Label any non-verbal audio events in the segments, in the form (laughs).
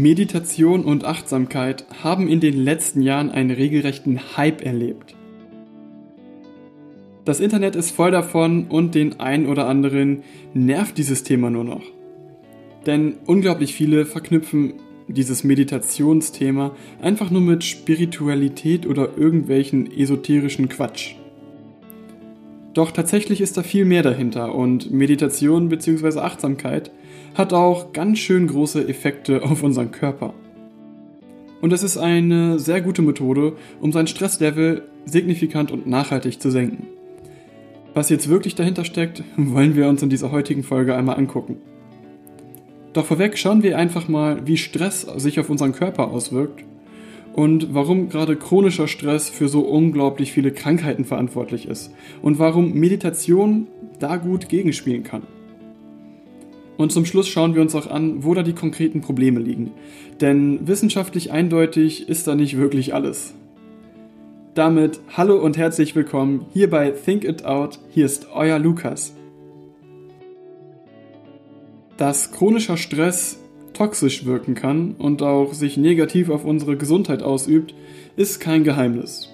Meditation und Achtsamkeit haben in den letzten Jahren einen regelrechten Hype erlebt. Das Internet ist voll davon und den einen oder anderen nervt dieses Thema nur noch. Denn unglaublich viele verknüpfen dieses Meditationsthema einfach nur mit Spiritualität oder irgendwelchen esoterischen Quatsch. Doch tatsächlich ist da viel mehr dahinter und Meditation bzw. Achtsamkeit hat auch ganz schön große Effekte auf unseren Körper. Und es ist eine sehr gute Methode, um sein Stresslevel signifikant und nachhaltig zu senken. Was jetzt wirklich dahinter steckt, (laughs) wollen wir uns in dieser heutigen Folge einmal angucken. Doch vorweg schauen wir einfach mal, wie Stress sich auf unseren Körper auswirkt und warum gerade chronischer Stress für so unglaublich viele Krankheiten verantwortlich ist und warum Meditation da gut gegenspielen kann. Und zum Schluss schauen wir uns auch an, wo da die konkreten Probleme liegen. Denn wissenschaftlich eindeutig ist da nicht wirklich alles. Damit hallo und herzlich willkommen hier bei Think It Out. Hier ist euer Lukas. Dass chronischer Stress toxisch wirken kann und auch sich negativ auf unsere Gesundheit ausübt, ist kein Geheimnis.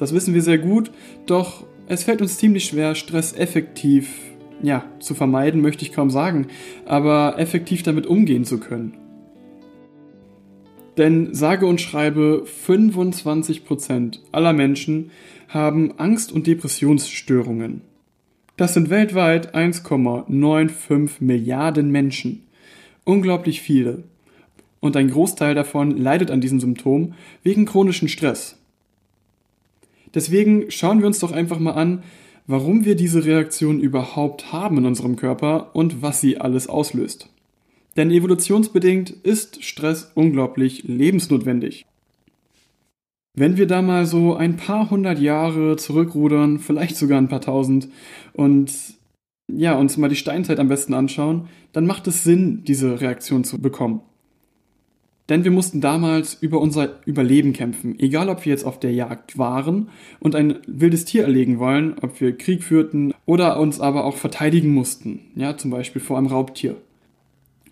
Das wissen wir sehr gut, doch es fällt uns ziemlich schwer, Stress effektiv ja, zu vermeiden möchte ich kaum sagen, aber effektiv damit umgehen zu können. Denn sage und schreibe, 25% aller Menschen haben Angst- und Depressionsstörungen. Das sind weltweit 1,95 Milliarden Menschen. Unglaublich viele. Und ein Großteil davon leidet an diesem Symptom wegen chronischen Stress. Deswegen schauen wir uns doch einfach mal an, warum wir diese Reaktion überhaupt haben in unserem Körper und was sie alles auslöst. Denn evolutionsbedingt ist Stress unglaublich lebensnotwendig. Wenn wir da mal so ein paar hundert Jahre zurückrudern, vielleicht sogar ein paar tausend, und ja, uns mal die Steinzeit am besten anschauen, dann macht es Sinn, diese Reaktion zu bekommen. Denn wir mussten damals über unser Überleben kämpfen, egal ob wir jetzt auf der Jagd waren und ein wildes Tier erlegen wollen, ob wir Krieg führten oder uns aber auch verteidigen mussten, ja, zum Beispiel vor einem Raubtier.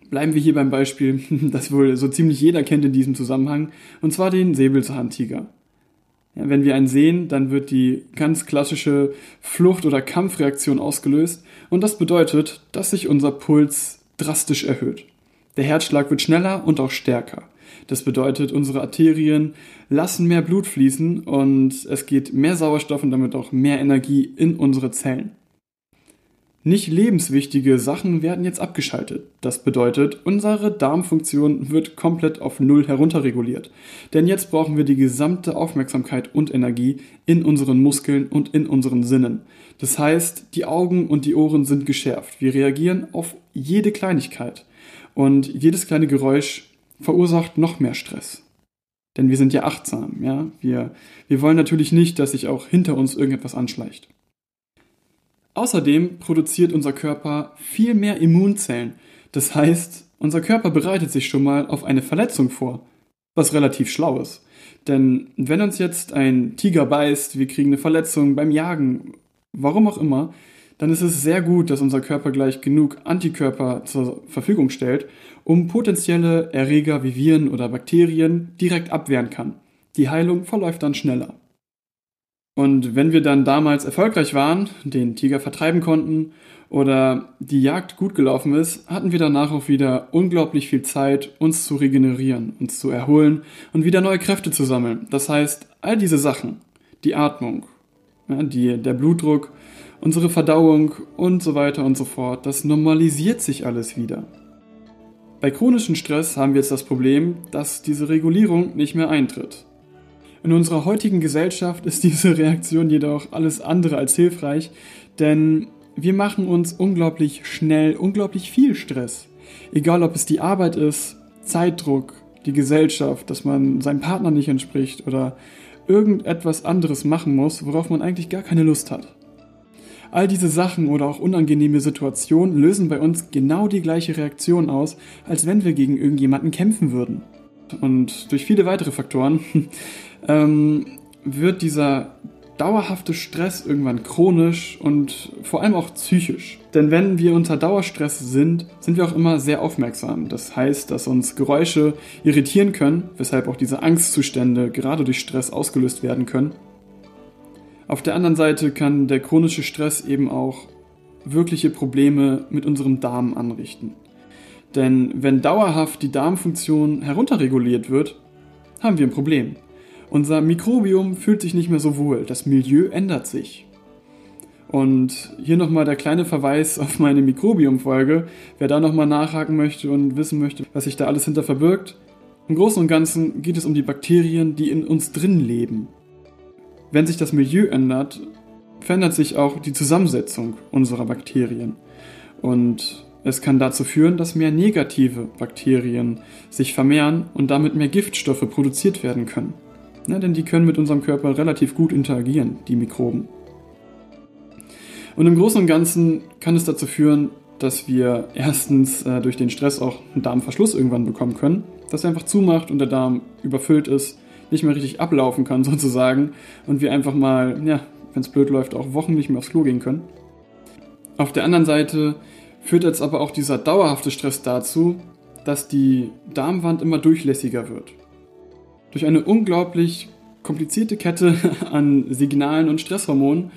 Bleiben wir hier beim Beispiel, (laughs) das wohl so ziemlich jeder kennt in diesem Zusammenhang, und zwar den Säbelzahntiger. Ja, wenn wir einen sehen, dann wird die ganz klassische Flucht- oder Kampfreaktion ausgelöst und das bedeutet, dass sich unser Puls drastisch erhöht. Der Herzschlag wird schneller und auch stärker. Das bedeutet, unsere Arterien lassen mehr Blut fließen und es geht mehr Sauerstoff und damit auch mehr Energie in unsere Zellen. Nicht lebenswichtige Sachen werden jetzt abgeschaltet. Das bedeutet, unsere Darmfunktion wird komplett auf Null herunterreguliert. Denn jetzt brauchen wir die gesamte Aufmerksamkeit und Energie in unseren Muskeln und in unseren Sinnen. Das heißt, die Augen und die Ohren sind geschärft. Wir reagieren auf jede Kleinigkeit. Und jedes kleine Geräusch verursacht noch mehr Stress. Denn wir sind ja achtsam, ja. Wir, wir wollen natürlich nicht, dass sich auch hinter uns irgendetwas anschleicht. Außerdem produziert unser Körper viel mehr Immunzellen. Das heißt, unser Körper bereitet sich schon mal auf eine Verletzung vor. Was relativ schlau ist. Denn wenn uns jetzt ein Tiger beißt, wir kriegen eine Verletzung beim Jagen, warum auch immer, dann ist es sehr gut, dass unser Körper gleich genug Antikörper zur Verfügung stellt, um potenzielle Erreger wie Viren oder Bakterien direkt abwehren kann. Die Heilung verläuft dann schneller. Und wenn wir dann damals erfolgreich waren, den Tiger vertreiben konnten oder die Jagd gut gelaufen ist, hatten wir danach auch wieder unglaublich viel Zeit, uns zu regenerieren, uns zu erholen und wieder neue Kräfte zu sammeln. Das heißt, all diese Sachen, die Atmung, die, der Blutdruck, unsere Verdauung und so weiter und so fort. Das normalisiert sich alles wieder. Bei chronischem Stress haben wir jetzt das Problem, dass diese Regulierung nicht mehr eintritt. In unserer heutigen Gesellschaft ist (laughs) diese Reaktion jedoch alles andere als hilfreich, denn wir machen uns unglaublich schnell, unglaublich viel Stress. Egal ob es die Arbeit ist, Zeitdruck, die Gesellschaft, dass man seinem Partner nicht entspricht oder irgendetwas anderes machen muss, worauf man eigentlich gar keine Lust hat. All diese Sachen oder auch unangenehme Situationen lösen bei uns genau die gleiche Reaktion aus, als wenn wir gegen irgendjemanden kämpfen würden. Und durch viele weitere Faktoren (laughs) ähm, wird dieser dauerhafte Stress irgendwann chronisch und vor allem auch psychisch. Denn wenn wir unter Dauerstress sind, sind wir auch immer sehr aufmerksam. Das heißt, dass uns Geräusche irritieren können, weshalb auch diese Angstzustände gerade durch Stress ausgelöst werden können. Auf der anderen Seite kann der chronische Stress eben auch wirkliche Probleme mit unserem Darm anrichten. Denn wenn dauerhaft die Darmfunktion herunterreguliert wird, haben wir ein Problem. Unser Mikrobiom fühlt sich nicht mehr so wohl, das Milieu ändert sich. Und hier nochmal der kleine Verweis auf meine Mikrobiom-Folge. Wer da nochmal nachhaken möchte und wissen möchte, was sich da alles hinter verbirgt. Im Großen und Ganzen geht es um die Bakterien, die in uns drin leben. Wenn sich das Milieu ändert, verändert sich auch die Zusammensetzung unserer Bakterien. Und es kann dazu führen, dass mehr negative Bakterien sich vermehren und damit mehr Giftstoffe produziert werden können. Ja, denn die können mit unserem Körper relativ gut interagieren, die Mikroben. Und im Großen und Ganzen kann es dazu führen, dass wir erstens äh, durch den Stress auch einen Darmverschluss irgendwann bekommen können, dass er einfach zumacht und der Darm überfüllt ist, nicht mehr richtig ablaufen kann (laughs) sozusagen und wir einfach mal, ja, wenn es blöd läuft, auch Wochen nicht mehr aufs Klo gehen können. Auf der anderen Seite führt jetzt aber auch dieser dauerhafte Stress dazu, dass die Darmwand immer durchlässiger wird. Durch eine unglaublich komplizierte Kette (laughs) an Signalen und Stresshormonen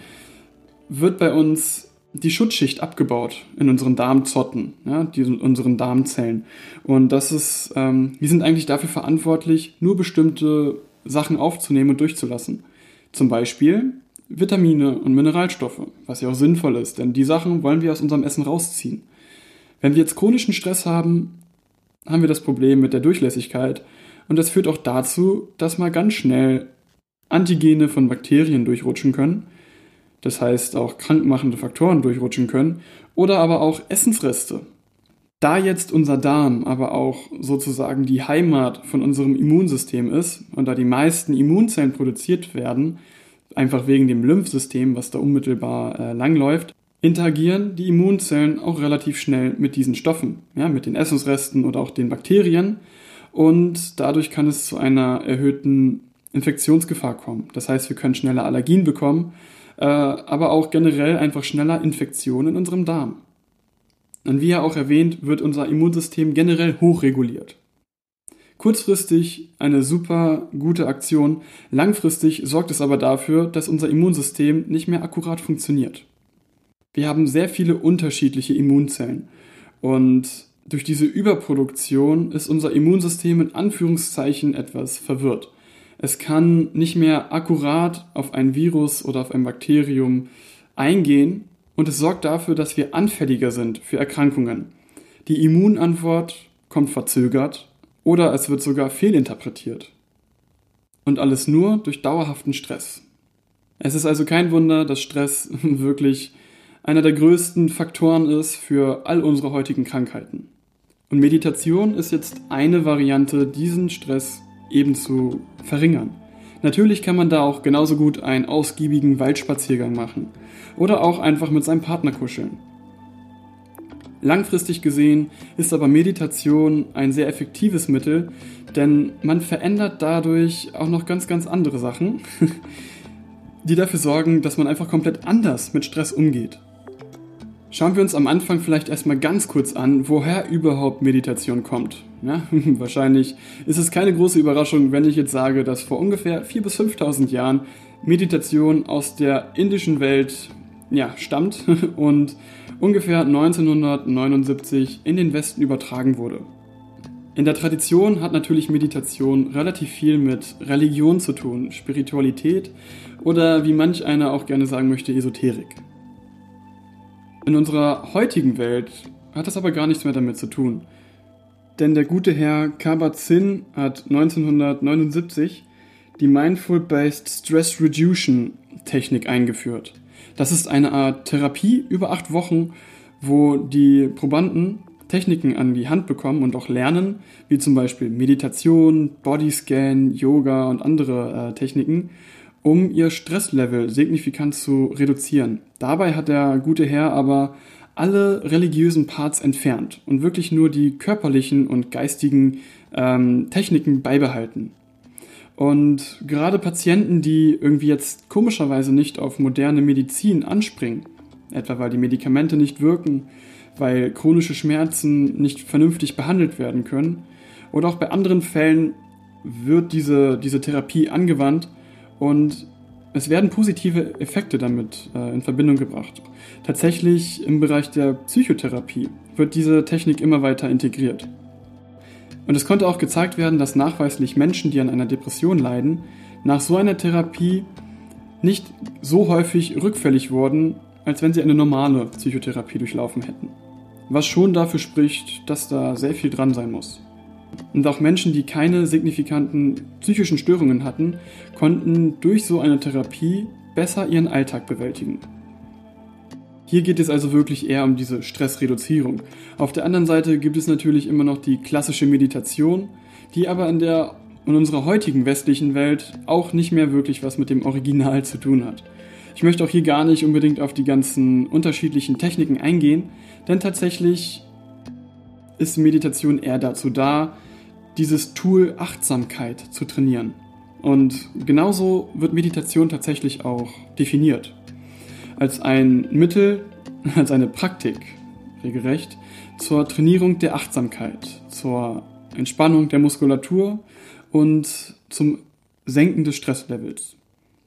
wird bei uns die Schutzschicht abgebaut in unseren Darmzotten, ja, die, unseren Darmzellen. Und das ist, ähm, die sind eigentlich dafür verantwortlich, nur bestimmte Sachen aufzunehmen und durchzulassen. Zum Beispiel Vitamine und Mineralstoffe, was ja auch sinnvoll ist, denn die Sachen wollen wir aus unserem Essen rausziehen. Wenn wir jetzt chronischen Stress haben, haben wir das Problem mit der Durchlässigkeit und das führt auch dazu, dass mal ganz schnell Antigene von Bakterien durchrutschen können, das heißt auch krankmachende Faktoren durchrutschen können, oder aber auch Essensreste. Da jetzt unser Darm aber auch sozusagen die Heimat von unserem Immunsystem ist und da die meisten Immunzellen produziert werden, einfach wegen dem Lymphsystem, was da unmittelbar äh, langläuft, interagieren die Immunzellen auch relativ schnell mit diesen Stoffen, ja, mit den Essensresten oder auch den Bakterien und dadurch kann es zu einer erhöhten Infektionsgefahr kommen. Das heißt, wir können schneller Allergien bekommen, aber auch generell einfach schneller Infektionen in unserem Darm. Und wie ja auch erwähnt, wird unser Immunsystem generell hochreguliert. Kurzfristig eine super gute Aktion, langfristig sorgt es aber dafür, dass unser Immunsystem nicht mehr akkurat funktioniert. Wir haben sehr viele unterschiedliche Immunzellen und durch diese Überproduktion ist unser Immunsystem in Anführungszeichen etwas verwirrt. Es kann nicht mehr akkurat auf ein Virus oder auf ein Bakterium eingehen und es sorgt dafür, dass wir anfälliger sind für Erkrankungen. Die Immunantwort kommt verzögert oder es wird sogar fehlinterpretiert. Und alles nur durch dauerhaften Stress. Es ist also kein Wunder, dass Stress (laughs) wirklich einer der größten Faktoren ist für all unsere heutigen Krankheiten. Und Meditation ist jetzt eine Variante, diesen Stress eben zu verringern. Natürlich kann man da auch genauso gut einen ausgiebigen Waldspaziergang machen oder auch einfach mit seinem Partner kuscheln. Langfristig gesehen ist aber Meditation ein sehr effektives Mittel, denn man verändert dadurch auch noch ganz, ganz andere Sachen, (laughs) die dafür sorgen, dass man einfach komplett anders mit Stress umgeht. Schauen wir uns am Anfang vielleicht erstmal ganz kurz an, woher überhaupt Meditation kommt. Ja, (laughs) wahrscheinlich ist es keine große Überraschung, wenn ich jetzt sage, dass vor ungefähr 4.000 bis 5.000 Jahren Meditation aus der indischen Welt ja, stammt (laughs) und ungefähr 1979 in den Westen übertragen wurde. In der Tradition hat natürlich Meditation relativ viel mit Religion zu tun, Spiritualität oder wie manch einer auch gerne sagen möchte, Esoterik. In unserer heutigen Welt hat das aber gar nichts mehr damit zu tun. Denn der gute Herr Kabat-Zinn hat 1979 die Mindful-Based Stress Reduction Technik eingeführt. Das ist eine Art Therapie über acht Wochen, wo die Probanden Techniken an die Hand bekommen und auch lernen, wie zum Beispiel Meditation, Bodyscan, Yoga und andere äh, Techniken, um ihr Stresslevel signifikant zu reduzieren. Dabei hat der gute Herr aber alle religiösen Parts entfernt und wirklich nur die körperlichen und geistigen ähm, Techniken beibehalten. Und gerade Patienten, die irgendwie jetzt komischerweise nicht auf moderne Medizin anspringen, etwa weil die Medikamente nicht wirken, weil chronische Schmerzen nicht vernünftig behandelt werden können, oder auch bei anderen Fällen wird diese, diese Therapie angewandt und es werden positive Effekte damit äh, in Verbindung gebracht. Tatsächlich im Bereich der Psychotherapie wird diese Technik immer weiter integriert. Und es konnte auch gezeigt werden, dass nachweislich Menschen, die an einer Depression leiden, nach so einer Therapie nicht so häufig rückfällig wurden, als wenn sie eine normale Psychotherapie durchlaufen hätten. Was schon dafür spricht, dass da sehr viel dran sein muss. Und auch Menschen, die keine signifikanten psychischen Störungen hatten, konnten durch so eine Therapie besser ihren Alltag bewältigen. Hier geht es also wirklich eher um diese Stressreduzierung. Auf der anderen Seite gibt es natürlich immer noch die klassische Meditation, die aber in der in unserer heutigen westlichen Welt auch nicht mehr wirklich was mit dem Original zu tun hat. Ich möchte auch hier gar nicht unbedingt auf die ganzen unterschiedlichen Techniken eingehen, denn tatsächlich ist Meditation eher dazu da, dieses Tool Achtsamkeit zu trainieren. Und genauso wird Meditation tatsächlich auch definiert. Als ein Mittel, (laughs) als eine Praktik, regelrecht, zur Trainierung der Achtsamkeit, zur Entspannung der Muskulatur und zum Senken des Stresslevels.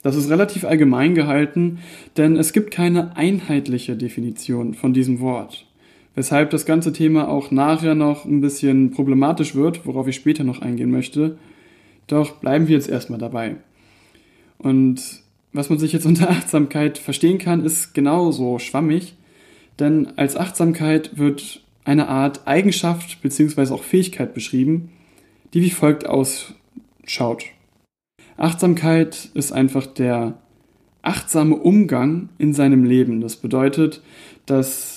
Das ist relativ allgemein gehalten, denn es gibt keine einheitliche Definition von diesem Wort weshalb das ganze Thema auch nachher noch ein bisschen problematisch wird, worauf ich später noch eingehen möchte. Doch bleiben wir jetzt erstmal dabei. Und was man sich jetzt (laughs) unter Achtsamkeit verstehen kann, ist genauso schwammig, denn als Achtsamkeit wird eine Art Eigenschaft bzw. auch Fähigkeit beschrieben, die wie folgt ausschaut. Achtsamkeit ist einfach der achtsame Umgang in seinem Leben. Das bedeutet, dass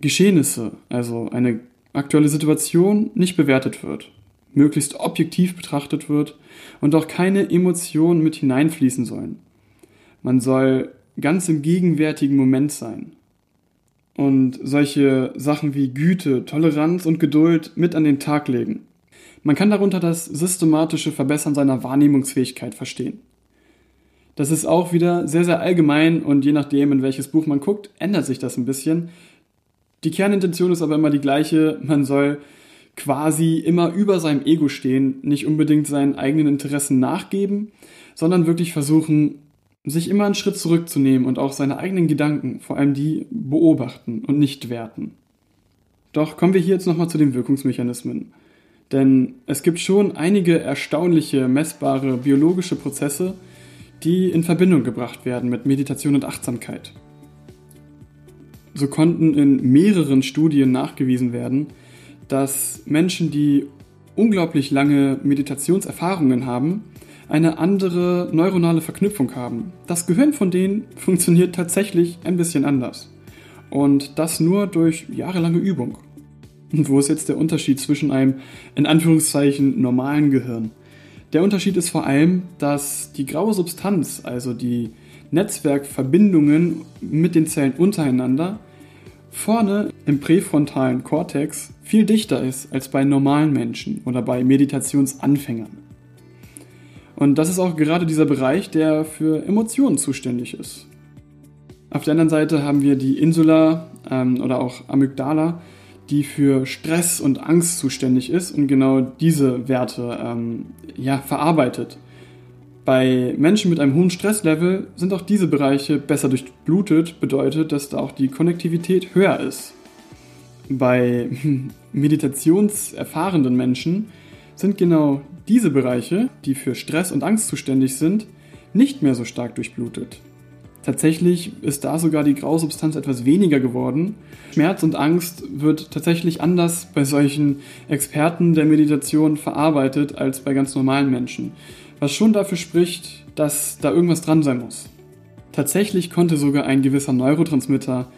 Geschehnisse, also eine aktuelle Situation, nicht bewertet wird, möglichst objektiv betrachtet wird und auch keine Emotionen mit hineinfließen sollen. Man soll ganz im gegenwärtigen Moment sein und solche Sachen wie Güte, Toleranz und Geduld mit an den Tag legen. Man kann darunter das systematische Verbessern seiner Wahrnehmungsfähigkeit verstehen. Das ist auch wieder sehr, sehr allgemein und je nachdem, in welches Buch man guckt, ändert sich das ein bisschen. Die Kernintention ist aber immer die gleiche. Man soll quasi immer über seinem Ego stehen, nicht unbedingt seinen eigenen Interessen nachgeben, sondern wirklich versuchen, sich immer einen Schritt zurückzunehmen und auch seine eigenen Gedanken, vor allem die, beobachten und nicht werten. Doch kommen wir hier jetzt nochmal zu den Wirkungsmechanismen. Denn es gibt schon einige erstaunliche, messbare biologische Prozesse, die in Verbindung gebracht werden mit Meditation und Achtsamkeit. So konnten in mehreren Studien nachgewiesen werden, dass Menschen, die unglaublich lange Meditationserfahrungen haben, eine andere neuronale Verknüpfung haben. Das Gehirn von denen (laughs) funktioniert tatsächlich ein bisschen anders. Und das nur durch jahrelange Übung. Und wo ist jetzt der Unterschied zwischen einem in Anführungszeichen normalen Gehirn? Der Unterschied ist vor allem, dass die graue Substanz, also die Netzwerkverbindungen mit den Zellen untereinander, vorne im präfrontalen Kortex viel dichter ist als bei normalen Menschen oder bei Meditationsanfängern. Und das ist auch gerade dieser Bereich, der für Emotionen zuständig ist. Auf der anderen Seite haben wir die Insula ähm, oder auch Amygdala, die für Stress und Angst zuständig ist und genau diese Werte ähm, ja, verarbeitet. Bei Menschen mit einem hohen Stresslevel sind auch diese Bereiche besser durchblutet, bedeutet, dass da auch die Konnektivität höher ist. Bei (laughs) meditationserfahrenen Menschen sind genau diese Bereiche, die für Stress und Angst zuständig sind, nicht mehr so stark durchblutet. Tatsächlich ist da sogar die Grausubstanz etwas weniger geworden. Schmerz und Angst wird tatsächlich anders bei solchen Experten der Meditation verarbeitet als bei ganz normalen Menschen was schon dafür spricht, dass da irgendwas dran sein muss. Tatsächlich konnte sogar ein gewisser Neurotransmitter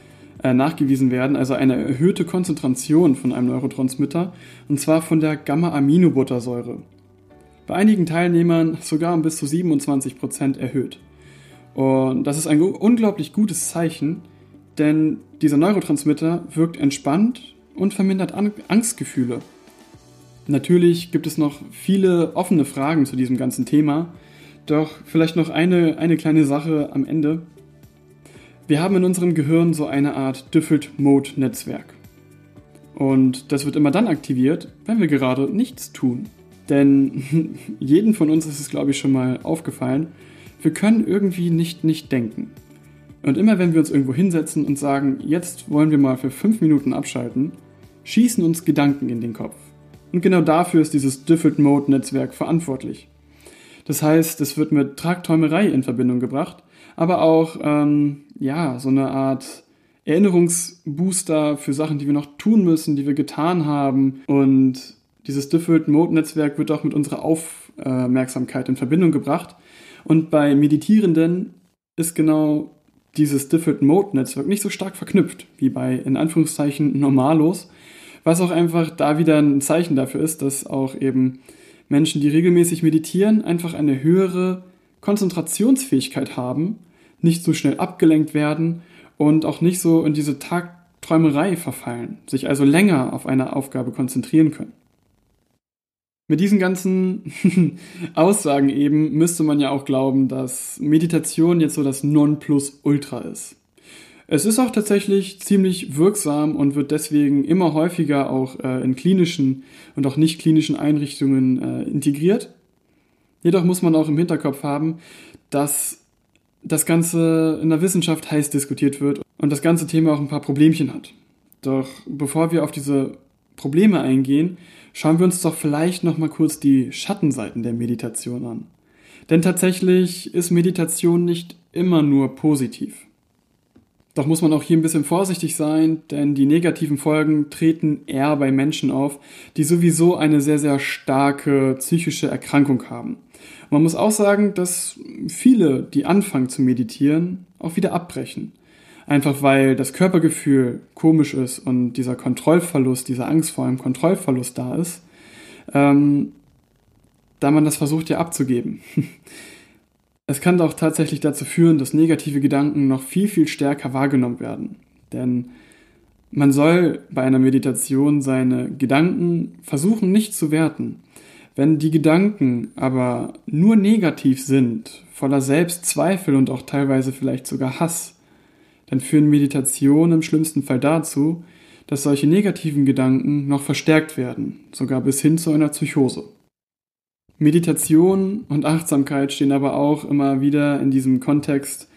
äh, nachgewiesen werden, also eine erhöhte Konzentration von einem Neurotransmitter, und zwar von der Gamma-Aminobuttersäure. Bei einigen Teilnehmern sogar um bis zu 27% erhöht. Und das ist ein unglaublich gutes Zeichen, denn dieser Neurotransmitter wirkt entspannt und vermindert Angstgefühle. Natürlich gibt es noch viele offene Fragen zu diesem ganzen Thema, doch vielleicht noch eine, eine kleine Sache am Ende. Wir haben in unserem Gehirn so eine Art Different-Mode-Netzwerk. Und das wird immer dann aktiviert, wenn wir gerade nichts tun. Denn (laughs) jeden von uns ist es, glaube ich, schon mal aufgefallen, wir können irgendwie nicht nicht denken. Und immer wenn wir uns irgendwo hinsetzen und sagen, jetzt wollen wir mal für fünf Minuten abschalten, schießen uns Gedanken in den Kopf. Und genau dafür ist dieses Different Mode Netzwerk verantwortlich. Das heißt, es wird mit Tragträumerei in Verbindung gebracht, aber auch ähm, ja so eine Art Erinnerungsbooster für Sachen, die wir noch tun müssen, die wir getan haben. Und dieses Different Mode Netzwerk wird auch mit unserer Aufmerksamkeit in Verbindung gebracht. Und bei Meditierenden ist genau dieses Different Mode Netzwerk nicht so stark verknüpft wie bei in Anführungszeichen Normalos, was auch einfach da wieder ein Zeichen dafür ist, dass auch eben Menschen, die regelmäßig meditieren, einfach eine höhere Konzentrationsfähigkeit haben, nicht so schnell abgelenkt werden und auch nicht so in diese Tagträumerei verfallen, sich also länger auf eine Aufgabe konzentrieren können. Mit diesen ganzen (laughs) Aussagen eben müsste man ja auch glauben, dass Meditation jetzt so das Nonplusultra ist. Es ist auch tatsächlich ziemlich wirksam und wird deswegen immer häufiger auch äh, in klinischen und auch nicht klinischen Einrichtungen äh, integriert. Jedoch muss man auch im Hinterkopf haben, dass das Ganze in der Wissenschaft heiß diskutiert wird und das ganze Thema auch ein paar Problemchen hat. Doch bevor wir auf diese Probleme eingehen, schauen wir uns doch vielleicht noch mal kurz die Schattenseiten der Meditation an. Denn tatsächlich ist Meditation nicht immer nur positiv. Doch muss man auch hier ein bisschen vorsichtig sein, denn die negativen Folgen treten eher bei Menschen auf, die sowieso eine sehr, sehr starke psychische Erkrankung haben. Man muss auch sagen, dass viele, die anfangen zu meditieren, auch wieder abbrechen. Einfach weil das Körpergefühl komisch ist und dieser Kontrollverlust, diese Angst vor einem Kontrollverlust da ist, ähm, da man das versucht ja abzugeben. (laughs) es kann auch tatsächlich dazu führen, dass negative Gedanken noch viel, viel stärker wahrgenommen werden. Denn man soll bei einer Meditation seine Gedanken versuchen nicht zu werten. Wenn die Gedanken aber nur negativ sind, voller Selbstzweifel und auch teilweise vielleicht sogar Hass, dann führen Meditationen im schlimmsten Fall dazu, dass solche negativen Gedanken noch verstärkt werden, sogar bis hin zu einer Psychose. Meditation und Achtsamkeit stehen aber auch immer wieder in diesem Kontext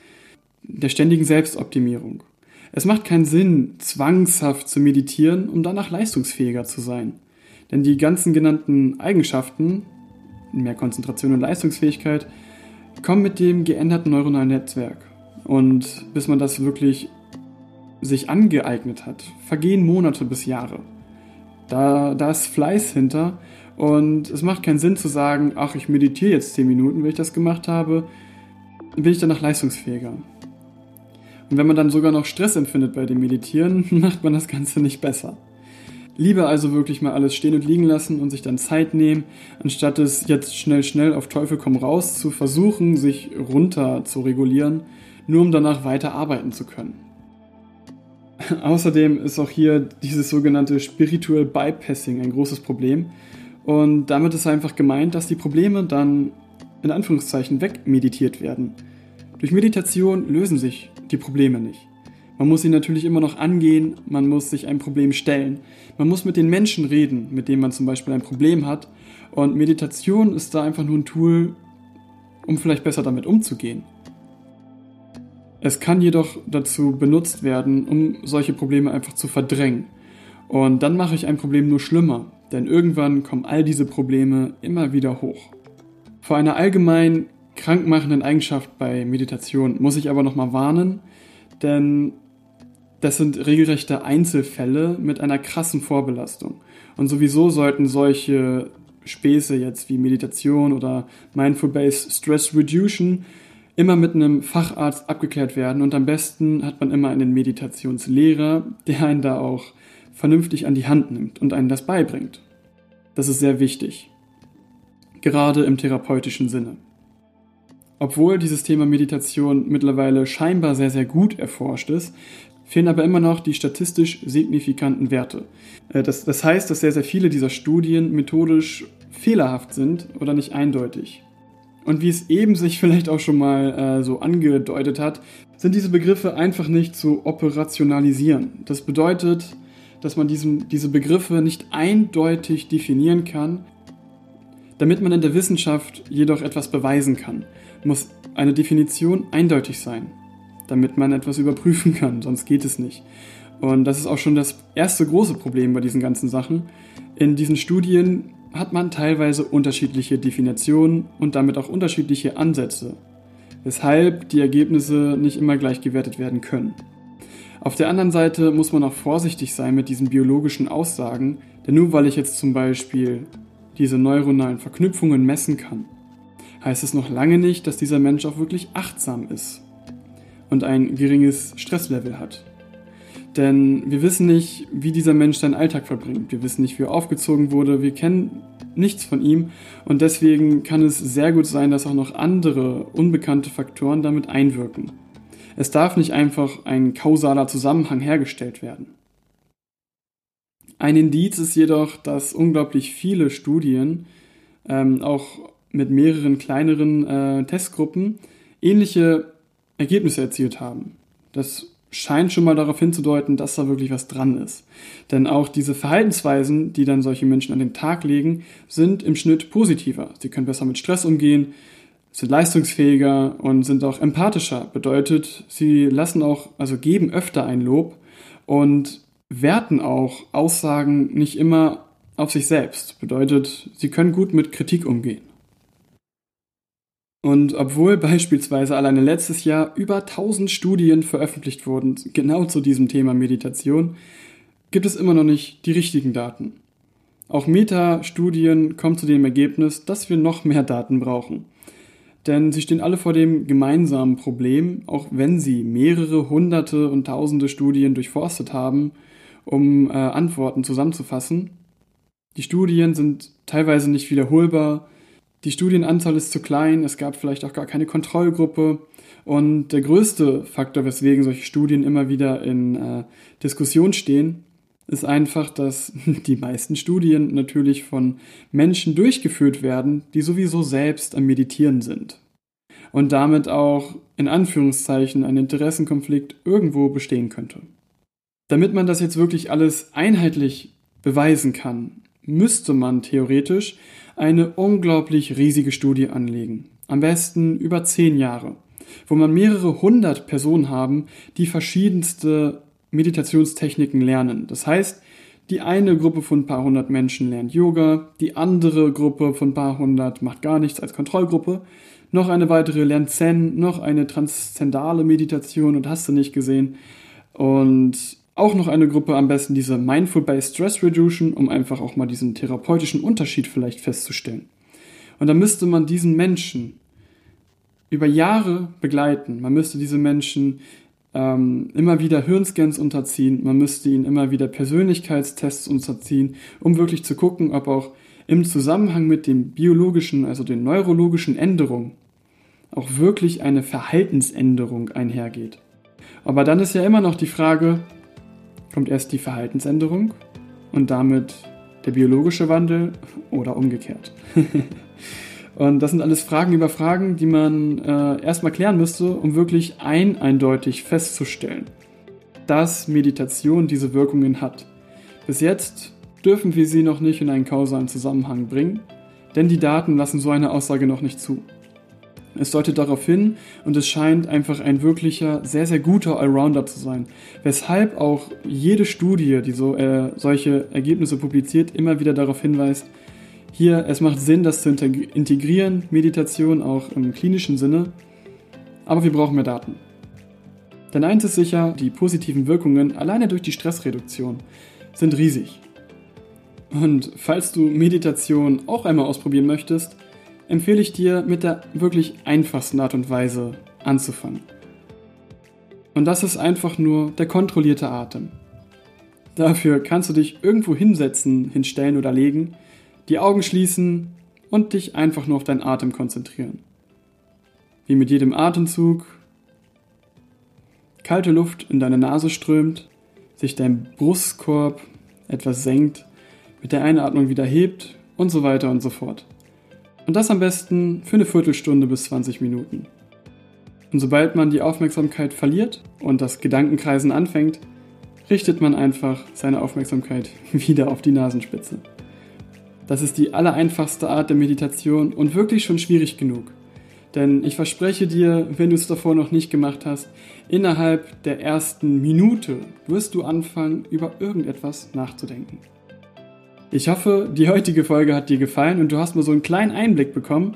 der ständigen Selbstoptimierung. Es macht keinen Sinn, zwangshaft zu meditieren, um danach leistungsfähiger zu sein. Denn die ganzen genannten Eigenschaften, mehr Konzentration und Leistungsfähigkeit, kommen mit dem geänderten neuronalen Netzwerk. Und bis man das wirklich sich angeeignet hat, vergehen Monate bis Jahre. Da, da ist Fleiß hinter und es macht keinen Sinn zu sagen, ach, ich meditiere jetzt 10 Minuten, wenn ich das gemacht habe, bin ich danach leistungsfähiger. Und wenn man dann sogar noch Stress empfindet bei dem Meditieren, (laughs) macht man das Ganze nicht besser. Lieber also wirklich mal alles stehen und liegen lassen und sich dann Zeit nehmen, anstatt es jetzt schnell, schnell auf Teufel komm raus zu versuchen, sich runter zu regulieren nur um danach weiter arbeiten zu können. (laughs) Außerdem ist auch hier dieses sogenannte Spiritual Bypassing ein großes Problem. Und damit ist einfach gemeint, dass die Probleme dann in Anführungszeichen wegmeditiert werden. Durch Meditation lösen sich die Probleme nicht. Man muss sie natürlich immer noch angehen, man muss sich ein Problem stellen, man muss mit den Menschen reden, mit denen man zum Beispiel ein Problem hat. Und Meditation ist da einfach nur ein Tool, um vielleicht besser damit umzugehen. Es kann jedoch dazu benutzt werden, um solche Probleme einfach zu verdrängen. Und dann mache ich ein Problem nur schlimmer, denn irgendwann kommen all diese Probleme immer wieder hoch. Vor einer allgemein krankmachenden Eigenschaft bei Meditation muss ich aber nochmal warnen, denn das sind regelrechte Einzelfälle mit einer krassen Vorbelastung. Und sowieso sollten solche Späße jetzt wie Meditation oder Mindful Based Stress Reduction immer mit einem Facharzt abgeklärt werden und am besten hat man immer einen Meditationslehrer, der einen da auch vernünftig an die Hand nimmt und einen das beibringt. Das ist sehr wichtig, gerade im therapeutischen Sinne. Obwohl dieses Thema Meditation mittlerweile scheinbar sehr, sehr gut erforscht ist, fehlen aber immer noch die statistisch signifikanten Werte. Äh, das, das heißt, dass sehr, sehr viele dieser Studien methodisch fehlerhaft sind oder nicht eindeutig. Und wie es eben sich (laughs) vielleicht auch schon mal äh, so angedeutet hat, sind diese Begriffe einfach nicht zu operationalisieren. Das bedeutet, dass man diesen, diese Begriffe nicht eindeutig definieren kann. Damit man in der Wissenschaft jedoch etwas beweisen kann, muss eine Definition eindeutig sein, damit man etwas überprüfen (laughs) kann, sonst geht es nicht. Und das ist auch schon das erste große Problem bei diesen ganzen Sachen. In diesen Studien hat man teilweise unterschiedliche Definitionen und damit auch unterschiedliche Ansätze, weshalb die Ergebnisse nicht immer gleich gewertet werden können. Auf der anderen Seite muss man auch vorsichtig sein mit diesen biologischen Aussagen, denn nur weil ich jetzt zum Beispiel diese neuronalen Verknüpfungen messen kann, heißt es noch lange nicht, dass dieser Mensch auch wirklich achtsam ist und ein geringes Stresslevel hat. Denn wir wissen nicht, wie dieser Mensch seinen Alltag verbringt. Wir wissen nicht, wie er aufgezogen wurde. Wir kennen nichts von ihm. Und deswegen kann es sehr gut sein, dass auch noch andere unbekannte Faktoren damit einwirken. Es darf nicht einfach ein kausaler Zusammenhang hergestellt werden. Ein Indiz ist jedoch, dass unglaublich viele Studien, ähm, auch mit mehreren kleineren äh, Testgruppen, ähnliche Ergebnisse erzielt haben. Das scheint schon mal darauf hinzudeuten, dass da wirklich was dran ist. Denn auch diese Verhaltensweisen, die dann solche Menschen an den Tag legen, sind im Schnitt positiver. Sie können besser mit Stress umgehen, sind leistungsfähiger und sind auch empathischer. Bedeutet, sie lassen auch, also geben öfter ein Lob und werten auch Aussagen nicht immer auf sich selbst. Bedeutet, sie können gut mit Kritik umgehen. Und obwohl beispielsweise alleine letztes Jahr über 1000 Studien veröffentlicht wurden, genau zu diesem Thema Meditation, gibt es immer noch nicht die richtigen Daten. Auch Meta-Studien kommen zu dem Ergebnis, dass wir noch mehr Daten brauchen. Denn sie stehen alle vor dem gemeinsamen Problem, auch wenn sie mehrere hunderte und tausende Studien durchforstet haben, um äh, Antworten zusammenzufassen. Die Studien sind teilweise nicht wiederholbar, die Studienanzahl ist zu klein, es gab vielleicht auch gar keine Kontrollgruppe. Und der größte Faktor, weswegen solche Studien immer wieder in äh, Diskussion stehen, ist einfach, dass (laughs) die meisten Studien natürlich von Menschen durchgeführt werden, die sowieso selbst am Meditieren sind. Und damit auch in Anführungszeichen ein Interessenkonflikt irgendwo bestehen könnte. Damit man das jetzt wirklich alles einheitlich beweisen kann, müsste man theoretisch eine unglaublich riesige Studie anlegen. Am besten über zehn Jahre, wo man mehrere hundert Personen haben, die verschiedenste Meditationstechniken lernen. Das heißt, die eine Gruppe von ein paar hundert Menschen lernt Yoga, die andere Gruppe von ein paar hundert macht gar nichts als Kontrollgruppe, noch eine weitere lernt Zen, noch eine transzendale Meditation und hast du nicht gesehen. Und auch noch eine Gruppe, am besten diese Mindful-Based Stress Reduction, um einfach auch mal diesen therapeutischen Unterschied vielleicht festzustellen. Und da müsste man diesen Menschen über Jahre begleiten. Man müsste diese Menschen ähm, immer wieder Hirnscans unterziehen, man müsste ihnen immer wieder Persönlichkeitstests unterziehen, um wirklich zu gucken, ob auch im Zusammenhang mit den biologischen, also den neurologischen Änderungen auch wirklich eine Verhaltensänderung einhergeht. Aber dann ist ja immer noch die Frage, kommt erst die Verhaltensänderung und damit der biologische Wandel oder umgekehrt. (laughs) und das sind alles Fragen über Fragen, die man äh, erstmal klären müsste, um wirklich ein eindeutig festzustellen, dass Meditation diese Wirkungen hat. Bis jetzt dürfen wir sie noch nicht in einen kausalen Zusammenhang bringen, denn die Daten lassen so eine Aussage noch nicht zu. Es deutet darauf hin und es scheint einfach ein wirklicher, sehr, sehr guter Allrounder zu sein. Weshalb auch jede Studie, die so äh, solche Ergebnisse publiziert, immer wieder darauf hinweist, hier, es macht Sinn, das zu integrieren, Meditation auch im klinischen Sinne, aber wir brauchen mehr Daten. Denn eins ist sicher, die positiven Wirkungen alleine durch die Stressreduktion sind riesig. Und falls du Meditation auch einmal ausprobieren möchtest, empfehle ich dir, mit der wirklich einfachsten Art und Weise anzufangen. Und das ist einfach nur der kontrollierte Atem. Dafür kannst du dich irgendwo hinsetzen, hinstellen oder legen, die Augen schließen und dich einfach nur auf deinen Atem konzentrieren. Wie mit jedem Atemzug kalte Luft in deine Nase strömt, sich dein Brustkorb etwas senkt, mit der Einatmung wieder hebt und so weiter und so fort. Und das am besten für eine Viertelstunde bis 20 Minuten. Und sobald man die Aufmerksamkeit verliert und das Gedankenkreisen anfängt, richtet man einfach seine Aufmerksamkeit (laughs) wieder auf die Nasenspitze. Das ist die allereinfachste Art der Meditation und wirklich schon schwierig genug. Denn ich verspreche dir, wenn du es davor noch nicht gemacht hast, innerhalb der ersten Minute wirst du anfangen, über irgendetwas nachzudenken. Ich hoffe, die heutige Folge hat dir gefallen und du hast mal so einen kleinen Einblick bekommen,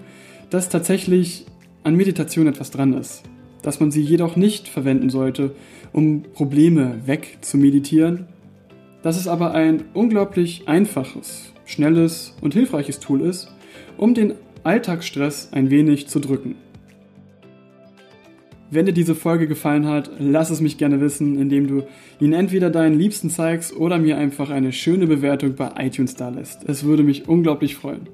dass tatsächlich an Meditation etwas dran ist. Dass man sie jedoch nicht verwenden sollte, um Probleme weg zu meditieren. Dass es aber ein unglaublich einfaches, schnelles und hilfreiches Tool ist, um den Alltagsstress ein wenig zu drücken. Wenn dir diese Folge gefallen hat, lass es mich gerne wissen, indem du ihn entweder deinen Liebsten zeigst oder mir einfach eine schöne Bewertung bei iTunes da lässt. Es würde mich unglaublich freuen.